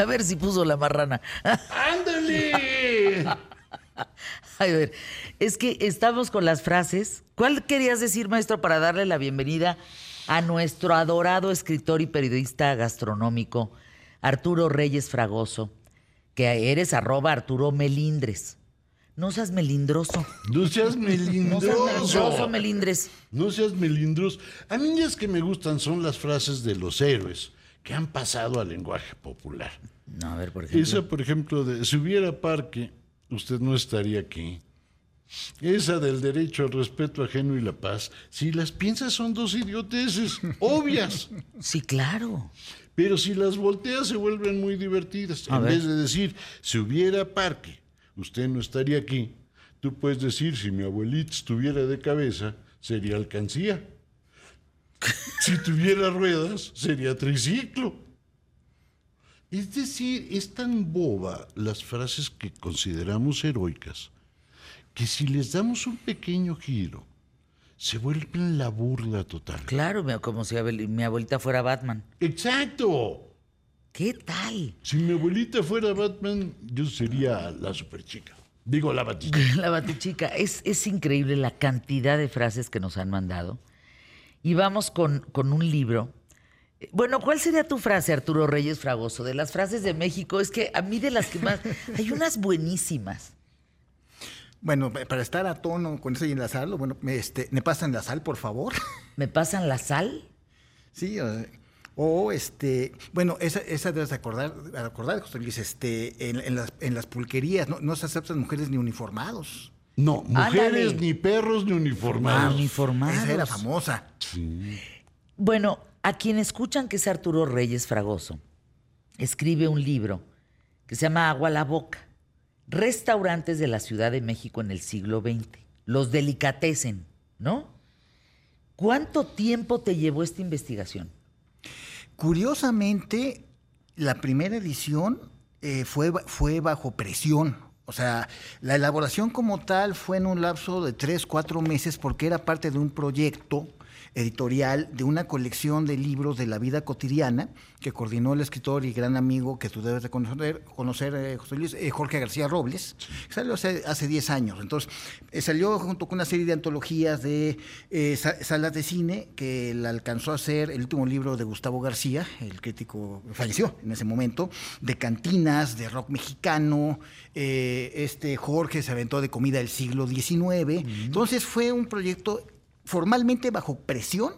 A ver si puso la marrana. ¡Ándale! A ver, es que estamos con las frases. ¿Cuál querías decir, maestro, para darle la bienvenida a nuestro adorado escritor y periodista gastronómico, Arturo Reyes Fragoso? Que eres arroba Arturo Melindres. No seas melindroso. No seas No melindroso. seas melindroso, melindres. No seas melindroso. A mí las que me gustan son las frases de los héroes que han pasado al lenguaje popular. No, a ver, por ejemplo. Esa, por ejemplo, de si hubiera parque, usted no estaría aquí. Esa del derecho al respeto ajeno y la paz, si las piensas son dos idioteces, obvias. Sí, claro. Pero si las volteas se vuelven muy divertidas. A en ver. vez de decir, si hubiera parque, usted no estaría aquí. Tú puedes decir, si mi abuelita estuviera de cabeza, sería alcancía. Si tuviera ruedas, sería triciclo. Es decir, es tan boba las frases que consideramos heroicas, que si les damos un pequeño giro, se vuelven la burla total. Claro, como si mi abuelita fuera Batman. ¡Exacto! ¿Qué tal? Si mi abuelita fuera Batman, yo sería la superchica. Digo, la batista. La batichica. Es, es increíble la cantidad de frases que nos han mandado. Y vamos con, con un libro. Bueno, ¿cuál sería tu frase, Arturo Reyes Fragoso? De las frases de México, es que a mí de las que más... Hay unas buenísimas. Bueno, para estar a tono con eso y enlazarlo, bueno, me, este, me pasan la sal, por favor. ¿Me pasan la sal? sí, eh, o este, bueno, esa, esa debes acordar, acordar, José Luis, este, en, en las, en las pulquerías no, no se aceptan mujeres ni uniformados. No, mujeres, Ándale. ni perros, ni uniformados. Uniformados. Esa era famosa. Bueno, a quien escuchan que es Arturo Reyes Fragoso, escribe un libro que se llama Agua a la Boca. Restaurantes de la Ciudad de México en el siglo XX. Los delicatecen, ¿no? ¿Cuánto tiempo te llevó esta investigación? Curiosamente, la primera edición eh, fue, fue bajo presión. O sea, la elaboración como tal fue en un lapso de tres, cuatro meses porque era parte de un proyecto editorial de una colección de libros de la vida cotidiana que coordinó el escritor y gran amigo que tú debes de conocer, conocer eh, José Luis, eh, Jorge García Robles, que salió hace, hace 10 años. Entonces, eh, salió junto con una serie de antologías de sa- salas de cine que la alcanzó a hacer el último libro de Gustavo García, el crítico falleció en ese momento, de cantinas, de rock mexicano, este Jorge se aventó de comida del siglo XIX. Entonces fue un proyecto formalmente bajo presión,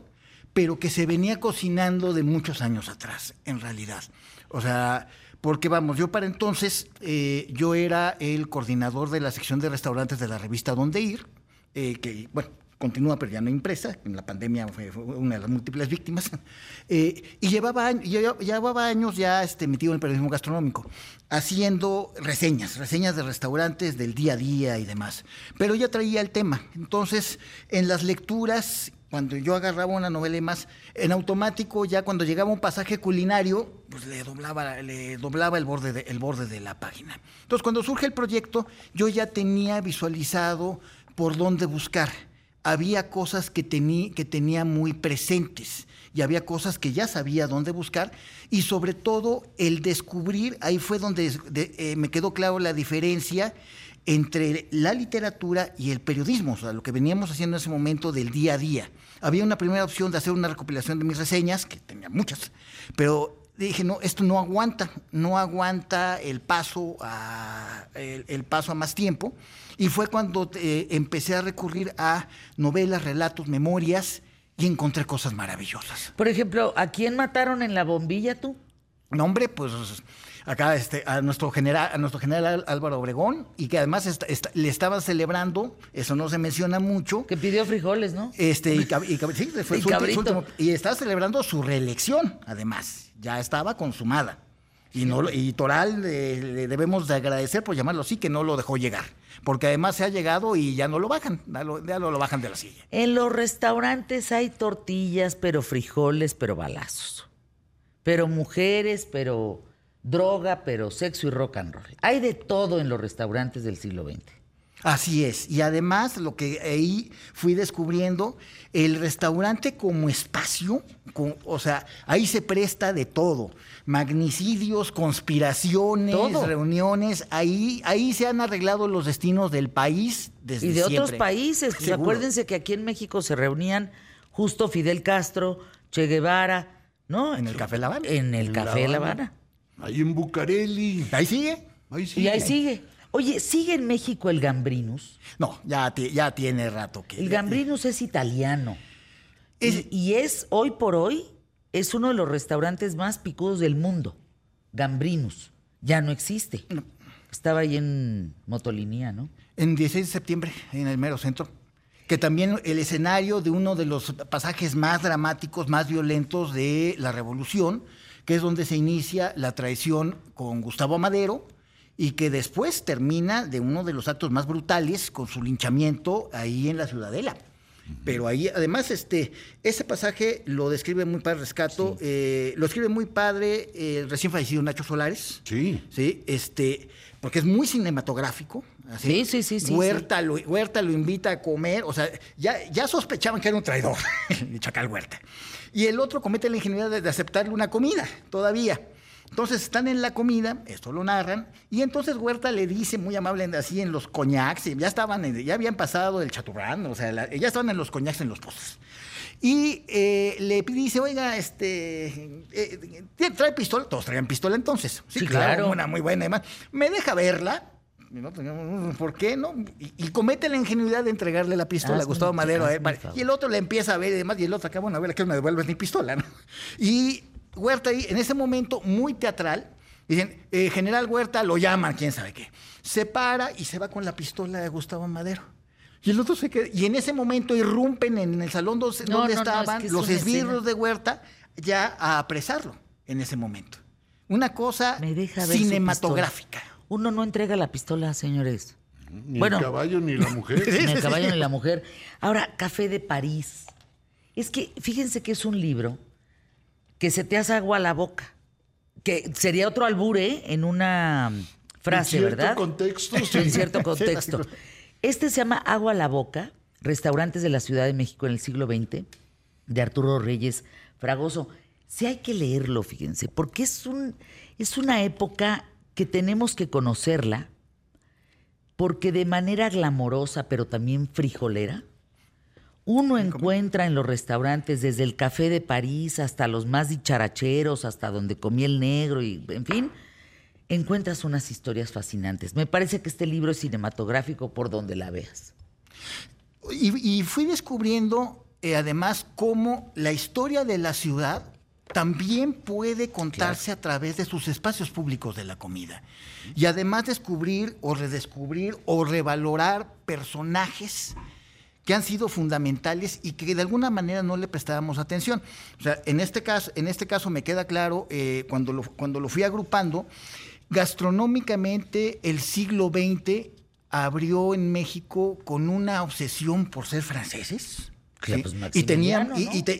pero que se venía cocinando de muchos años atrás, en realidad. O sea, porque vamos, yo para entonces, eh, yo era el coordinador de la sección de restaurantes de la revista Donde Ir, eh, que, bueno, continúa pero ya no impresa, en la pandemia fue, una de las múltiples víctimas, eh, y llevaba, años- ya- llevaba años ya este, metido en el periodismo gastronómico, haciendo reseñas, reseñas de restaurantes del día a día y demás, pero ya traía el tema. Entonces, en las lecturas, cuando yo agarraba una novela y más, en automático, ya cuando llegaba un pasaje culinario, pues le doblaba, le doblaba el, borde de, el borde de la página. Entonces, cuando surge el proyecto, yo ya tenía visualizado por dónde buscar había cosas que, que tenía muy presentes y había cosas que ya sabía dónde buscar y sobre todo el descubrir, ahí fue donde de- eh, me quedó claro la diferencia entre la literatura y el periodismo, o sea, lo que veníamos haciendo en ese momento del día a día. Había una primera opción de hacer una recopilación de mis reseñas, que tenía muchas, pero dije, no, esto no aguanta, no aguanta el paso a, el, el paso a más tiempo. Y fue cuando eh, empecé a recurrir a novelas, relatos, memorias y encontré cosas maravillosas. Por ejemplo, ¿a quién mataron en la bombilla tú? No, hombre, pues acá este, a nuestro general, a nuestro general Álvaro Obregón, y que además le estaban celebrando, eso no se menciona mucho. Que pidió frijoles, ¿no? Este, y, cab- y cab- sí, fue Y su su último- y estaba celebrando su reelección, además. Ya estaba consumada. Y, no, y Toral eh, le debemos de agradecer, por llamarlo así, que no lo dejó llegar. Porque además se ha llegado y ya no lo bajan, ya lo, ya lo- lo bajan de la silla. En los restaurantes hay tortillas, pero frijoles, pero balazos. Pero mujeres, pero droga, pero sexo y rock and roll. Hay de todo en los restaurantes del siglo XX. Así es. Y además, lo que ahí fui descubriendo, el restaurante como espacio, con- o sea, ahí se presta de todo. Magnicidios, conspiraciones, Todo. reuniones. Ahí, ahí se han arreglado los destinos del país desde Y de otros países. Pues acuérdense que aquí en México se reunían justo Fidel Castro, Che Guevara, ¿no? En el Café La Habana. En el Café La La Habana. Ahí en Bucareli. Ahí sigue. Ahí sí. Y ahí sigue. Oye, ¿sigue en México el Gambrinus? No, ya, ti- ya tiene rato que. El Gambrinus es italiano. Es- y, y es, hoy por hoy, es uno de los restaurantes más picudos del mundo. Gambrinus. Ya no existe. Estaba ahí en Motolinía, ¿no? En 16 de septiembre, en el mero centro. Que también el escenario de uno de los pasajes más dramáticos, más violentos de la revolución, que es donde se inicia la traición con Gustavo Madero y que después termina de uno de los actos más brutales con su linchamiento ahí en la Ciudadela. Pero ahí, además, este, ese pasaje lo describe muy padre Rescato, eh, lo escribe muy padre el recién fallecido Nacho Solares. Sí. Sí, este, porque es muy cinematográfico. así. Sí, sí, sí, sí, Huerta, Lo, Huerta lo invita a comer, o sea, ya, ya sospechaban que era un traidor, el Chacal Huerta. Y el otro comete la ingenuidad de, de aceptarle una comida, todavía. Entonces están en la comida, esto lo narran, y entonces Huerta le dice muy amable así en los coñacs, ya estaban, en- ya habían pasado el chaturrán, o sea, la- ya estaban en los coñacs en los postres. Y eh, le dice, oiga, este, eh, ¿trae pistola? Todos traían pistola entonces. Sí, Sí, claro, claro. una muy buena. Además, me deja verla. No, pues, ¿Por qué no? Y, y comete la ingenuidad de entregarle la pistola a Gustavo Madero. favor. y el otro le empieza a ver y demás, y el otro acá, bueno, a ver, que no me devuelves ni pistola, ¿no? Y Huerta ahí, en ese momento muy teatral, dicen, eh, General Huerta lo llaman, quién sabe qué. Se para y se va con la pistola de Gustavo Madero. Y el otro se queda. Y en ese momento irrumpen en el salón donde, No, donde no, no, estaban es que es los esbirros de Huerta ya a apresarlo en ese momento. Una cosa Me deja ver su cinematográfica. Uno no entrega la pistola, señores. Ni Bueno. el caballo ni la mujer. Ni el caballo ni la mujer. Ahora, Café de París. Es que fíjense que es un libro que se te hace agua a la boca. Que sería otro albure en una frase, En cierto ¿verdad? contexto, sí. En cierto contexto. Este se llama Agua a la boca, restaurantes de la Ciudad de México en el siglo XX, de Arturo Reyes Fragoso. Sí hay que leerlo, fíjense, porque es, un, es una época que tenemos que conocerla, porque de manera glamorosa, pero también frijolera, uno encuentra en los restaurantes, desde el Café de París hasta los más dicharacheros, hasta donde comí el negro, y en fin, encuentras unas historias fascinantes. Me parece que este libro es cinematográfico por donde la veas. Y, y fui descubriendo, eh, además, cómo la historia de la ciudad también puede contarse a través de sus espacios públicos de la comida. Y además descubrir o redescubrir o revalorar personajes que han sido fundamentales y que de alguna manera no le prestábamos atención. O sea, en este caso, en este caso me queda claro, eh, cuando, lo, cuando lo fui agrupando, gastronómicamente el siglo XX abrió en México con una obsesión por ser franceses. Claro, pues, y tenían, Maximiliano, y, y te-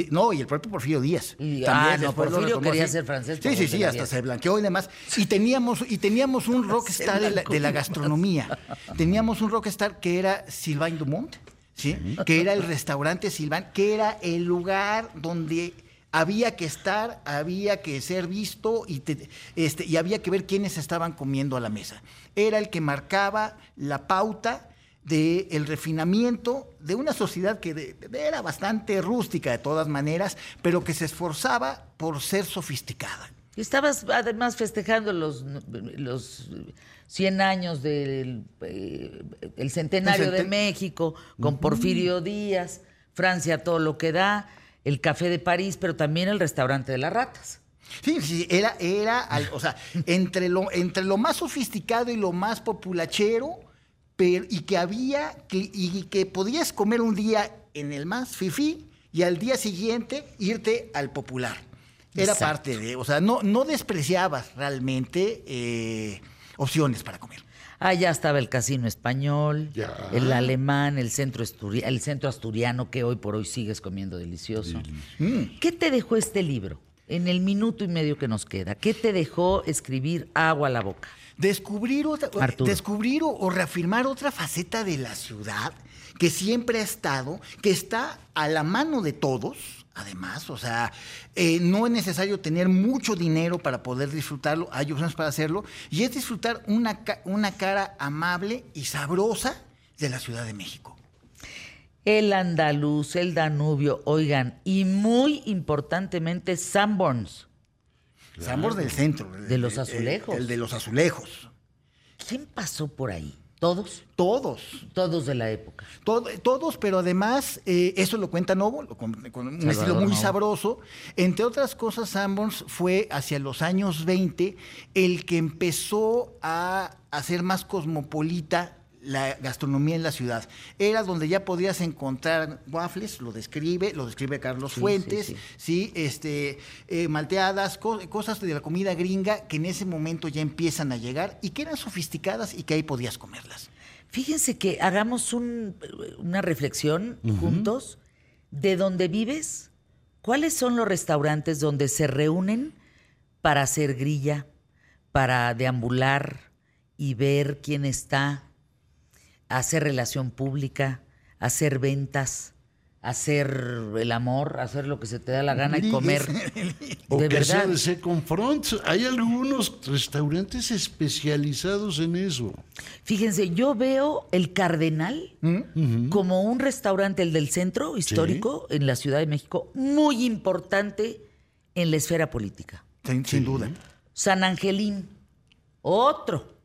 y- no, y el propio Porfirio Díaz. Y- ah, no, Porfirio quería así. ser francés, Sí, sí, sí, hasta se blanqueó y demás. Y teníamos, y teníamos un rockstar de la, de la gastronomía. Teníamos un rockstar que era Sylvain Dumont, ¿sí? que era el restaurante Sylvain, que era el lugar donde había que estar, había que ser visto y, te- este, y había que ver quiénes estaban comiendo a la mesa. Era el que marcaba la pauta del refinamiento de una sociedad que de- de- era bastante rústica de todas maneras, pero que se esforzaba por ser sofisticada. Y estabas además festejando los, los 100 años del eh, el centenario El de México, con Porfirio Díaz, Francia todo lo que da, el Café de París, pero también el restaurante de las ratas. Sí, sí, era, era, o sea, entre lo, entre lo más sofisticado y lo más populachero, pero, y que había, que, y que podías comer un día en el más fifí y al día siguiente irte al popular. Era Exacto. parte de, o sea, no, no despreciabas realmente eh, opciones para comer. Ah, ya estaba el casino español, Ya. el alemán, el centro, asturi- el centro asturiano, que hoy por hoy sigues comiendo delicioso. Mm. ¿Qué te dejó este libro? en el minuto y medio que nos queda, ¿qué te dejó escribir Agua a la Boca? Descubrir, otra, descubrir o, o reafirmar otra faceta de la ciudad que siempre ha estado, que está a la mano de todos, además, o sea, eh, no es necesario tener mucho dinero para poder disfrutarlo, hay opciones para hacerlo, y es disfrutar una, una cara amable y sabrosa de la Ciudad de México. El andaluz, el Danubio, oigan, y muy importantemente Sanborns. Sambor del centro. el- De los el- azulejos. El, de los azulejos. ¿Quién pasó por ahí? ¿Todos? Todos. Todos de la época. Tod- todos, pero además, eh, eso lo cuenta Novo, lo- con, con un Salvador estilo muy Novo. sabroso. Entre otras cosas, Sanborns fue hacia los años 20 el que empezó a hacer más cosmopolita la gastronomía en la ciudad. Era donde ya podías encontrar waffles, lo describe, lo describe Carlos Sí, Fuentes, sí. sí, este, eh, malteadas, co- cosas de la comida gringa que en ese momento ya empiezan a llegar y que eran sofisticadas y que ahí podías comerlas. Fíjense que hagamos un- una reflexión juntos de dónde vives, cuáles son los restaurantes donde se reúnen para hacer grilla, para deambular y ver quién está, hacer relación pública, hacer ventas, hacer el amor, hacer lo que se te da la gana y comer. O De que sea verdad. de Second Front. Hay algunos restaurantes especializados en eso. Fíjense, yo veo el Cardenal ¿Mm? como un restaurante, el del centro histórico en la Ciudad de México, muy importante en la esfera política. Sin, sin duda. San Angelín, otro,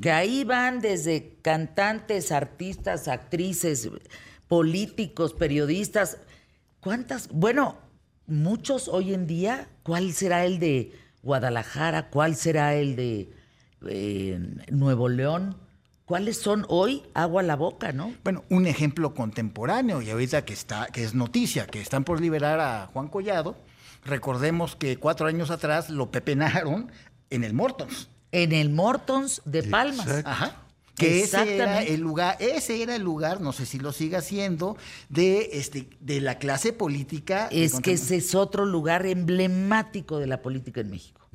que ahí van desde cantantes, artistas, actrices, políticos, periodistas. ¿Cuántas? Bueno, muchos hoy en día, ¿cuál será el de Guadalajara? ¿Cuál será el de eh, Nuevo León? ¿Cuáles son hoy agua a la boca, no? Bueno, un ejemplo contemporáneo y ahorita que está, que es noticia, que están por liberar a Juan Collado. Recordemos que cuatro años atrás lo pepenaron en el Mortons. En el Mortons de Palmas. Exacto. Ajá. Que ese era el lugar, ese era el lugar, no sé si lo siga siendo, de este, de la clase política. Es que ese es otro lugar emblemático de la política en México,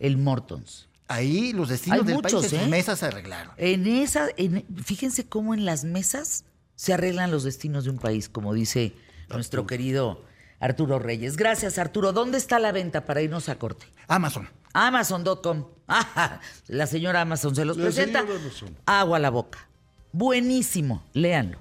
el Mortons. Ahí los destinos Hay del muchos, país en ¿eh? mesas se arreglaron. En esa, en- fíjense cómo en las mesas se arreglan los destinos de un país, como dice nuestro querido Arturo Reyes. Gracias, Arturo. ¿Dónde está la venta para irnos a corte? Amazon. Amazon.com. Ajá, La señora Amazon se los La presenta. Amazon. Agua a la boca. Buenísimo. Léanlo.